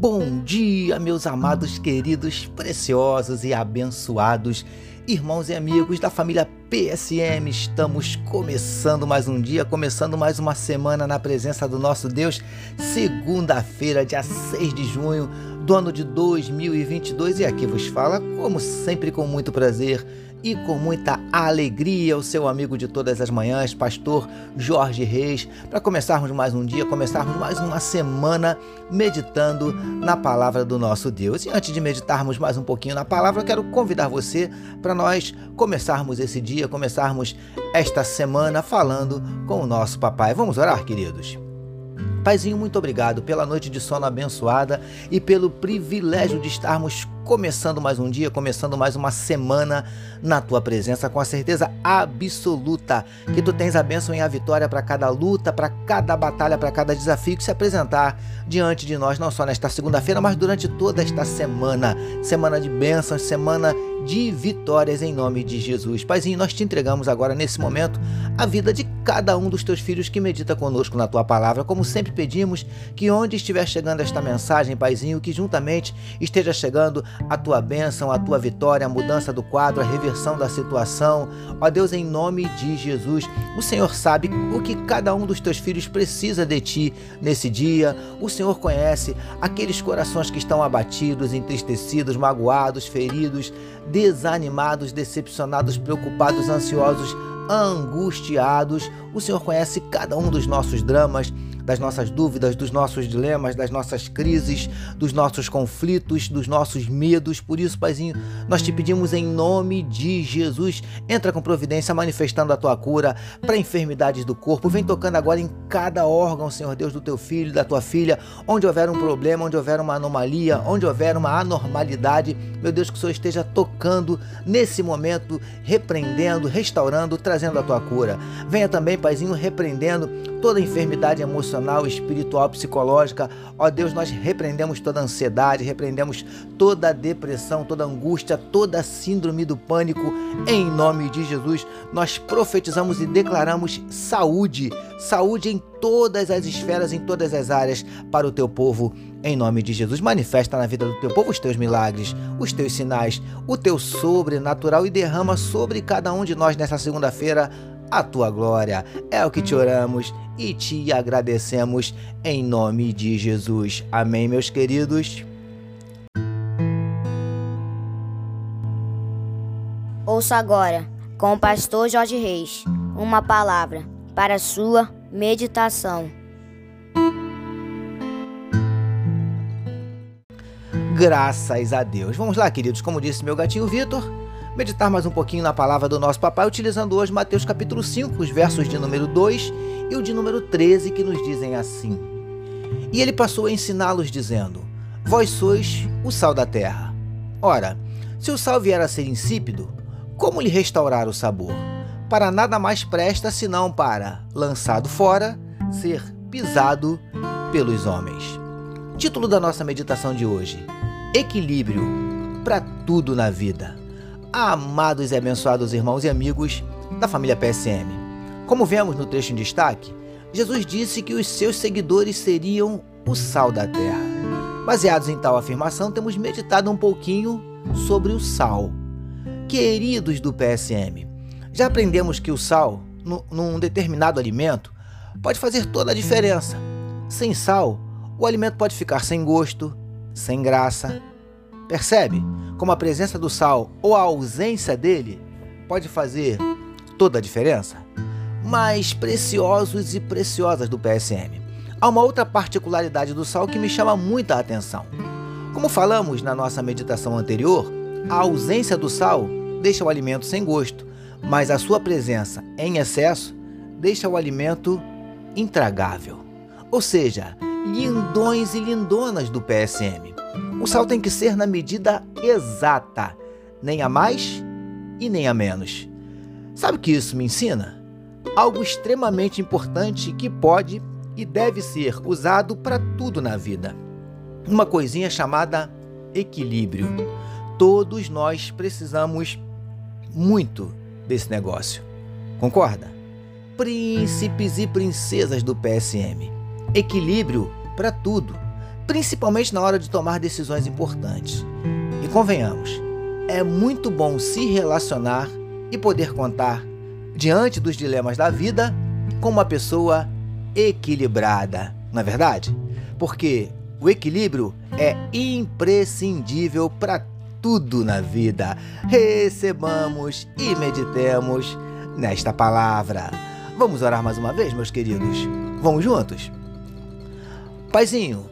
Bom dia, meus amados, queridos, preciosos e abençoados irmãos e amigos da família PSM. Estamos começando mais um dia, começando mais uma semana na presença do nosso Deus. Segunda-feira, dia 6 de junho do ano de 2022. E aqui vos fala, como sempre, com muito prazer e com muita alegria o seu amigo de todas as manhãs, pastor Jorge Reis, para começarmos mais um dia, começarmos mais uma semana meditando na palavra do nosso Deus. E antes de meditarmos mais um pouquinho na palavra, eu quero convidar você para nós começarmos esse dia, começarmos esta semana falando com o nosso papai. Vamos orar, queridos. Paizinho, muito obrigado pela noite de sono abençoada e pelo privilégio de estarmos começando mais um dia, começando mais uma semana na tua presença, com a certeza absoluta que tu tens a bênção e a vitória para cada luta, para cada batalha, para cada desafio que se apresentar diante de nós, não só nesta segunda-feira, mas durante toda esta semana. Semana de bênçãos, semana de vitórias em nome de Jesus. Paizinho, nós te entregamos agora nesse momento a vida de cada um dos teus filhos que medita conosco na tua palavra. Como sempre pedimos que onde estiver chegando esta mensagem, Paizinho, que juntamente esteja chegando a tua bênção, a tua vitória, a mudança do quadro, a reversão da situação. Ó Deus, em nome de Jesus, o Senhor sabe o que cada um dos teus filhos precisa de ti nesse dia. O Senhor conhece aqueles corações que estão abatidos, entristecidos, magoados, feridos, desanimados, decepcionados, preocupados, ansiosos, angustiados. O Senhor conhece cada um dos nossos dramas das nossas dúvidas, dos nossos dilemas, das nossas crises, dos nossos conflitos, dos nossos medos. Por isso, Paizinho, nós te pedimos em nome de Jesus, entra com providência manifestando a tua cura para enfermidades do corpo. Vem tocando agora em cada órgão, Senhor Deus, do teu filho, da tua filha, onde houver um problema, onde houver uma anomalia, onde houver uma anormalidade. Meu Deus, que o Senhor esteja tocando nesse momento, repreendendo, restaurando, trazendo a tua cura. Venha também, Paizinho, repreendendo toda enfermidade emocional, espiritual, psicológica. Ó Deus, nós repreendemos toda ansiedade, repreendemos toda depressão, toda angústia, toda síndrome do pânico. Em nome de Jesus, nós profetizamos e declaramos saúde, saúde em todas as esferas, em todas as áreas para o teu povo. Em nome de Jesus, manifesta na vida do teu povo os teus milagres, os teus sinais, o teu sobrenatural e derrama sobre cada um de nós nessa segunda-feira a tua glória. É o que te oramos e te agradecemos em nome de Jesus. Amém, meus queridos. Ouça agora, com o pastor Jorge Reis, uma palavra para sua meditação. Graças a Deus. Vamos lá, queridos. Como disse meu gatinho Vitor, meditar mais um pouquinho na palavra do nosso papai, utilizando hoje Mateus capítulo 5, os versos de número 2 e o de número 13, que nos dizem assim: E ele passou a ensiná-los, dizendo: Vós sois o sal da terra. Ora, se o sal vier a ser insípido, como lhe restaurar o sabor? Para nada mais presta senão para, lançado fora, ser pisado pelos homens. Título da nossa meditação de hoje: Equilíbrio para tudo na vida amados e abençoados irmãos e amigos da família PSM. Como vemos no trecho em destaque, Jesus disse que os seus seguidores seriam o sal da terra. Baseados em tal afirmação, temos meditado um pouquinho sobre o sal. Queridos do PSM, já aprendemos que o sal, num determinado alimento, pode fazer toda a diferença. Sem sal, o alimento pode ficar sem gosto, sem graça. Percebe? como a presença do sal ou a ausência dele pode fazer toda a diferença? Mais preciosos e preciosas do PSM. Há uma outra particularidade do sal que me chama muita atenção. Como falamos na nossa meditação anterior, a ausência do sal deixa o alimento sem gosto, mas a sua presença em excesso deixa o alimento intragável. Ou seja, lindões e lindonas do PSM. O sal tem que ser na medida exata, nem a mais e nem a menos. Sabe o que isso me ensina? Algo extremamente importante que pode e deve ser usado para tudo na vida. Uma coisinha chamada equilíbrio. Todos nós precisamos muito desse negócio. Concorda? Príncipes e princesas do PSM. Equilíbrio para tudo principalmente na hora de tomar decisões importantes. E convenhamos, é muito bom se relacionar e poder contar, diante dos dilemas da vida, com uma pessoa equilibrada, não é verdade? Porque o equilíbrio é imprescindível para tudo na vida. Recebamos e meditemos nesta palavra. Vamos orar mais uma vez, meus queridos? Vamos juntos? Paizinho,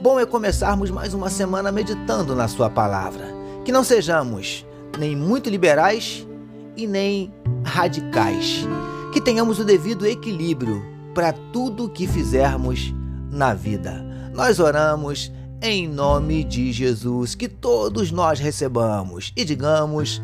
bom é começarmos mais uma semana meditando na Sua palavra. Que não sejamos nem muito liberais e nem radicais. Que tenhamos o devido equilíbrio para tudo o que fizermos na vida. Nós oramos em nome de Jesus, que todos nós recebamos e digamos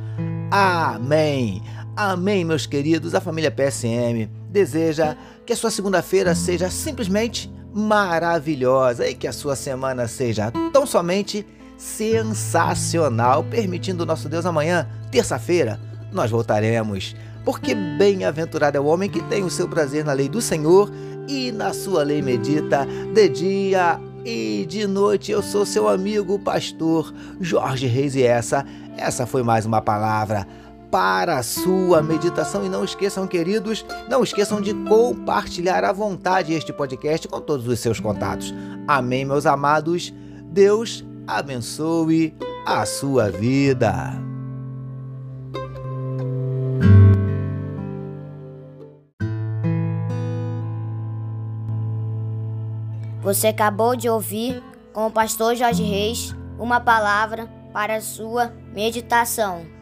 amém. Amém, meus queridos. A família PSM deseja que a sua segunda-feira seja simplesmente maravilhosa e que a sua semana seja tão somente sensacional, permitindo nosso Deus amanhã, terça-feira, nós voltaremos. Porque bem-aventurado é o homem que tem o seu prazer na lei do Senhor e na sua lei medita de dia e de noite. Eu sou seu amigo, pastor Jorge Reis, e essa, essa foi mais uma palavra para a sua meditação. E não esqueçam, queridos, não esqueçam de compartilhar à vontade este podcast com todos os seus contatos. Amém, meus amados. Deus abençoe a sua vida. Você acabou de ouvir com o pastor Jorge Reis uma palavra para a sua meditação.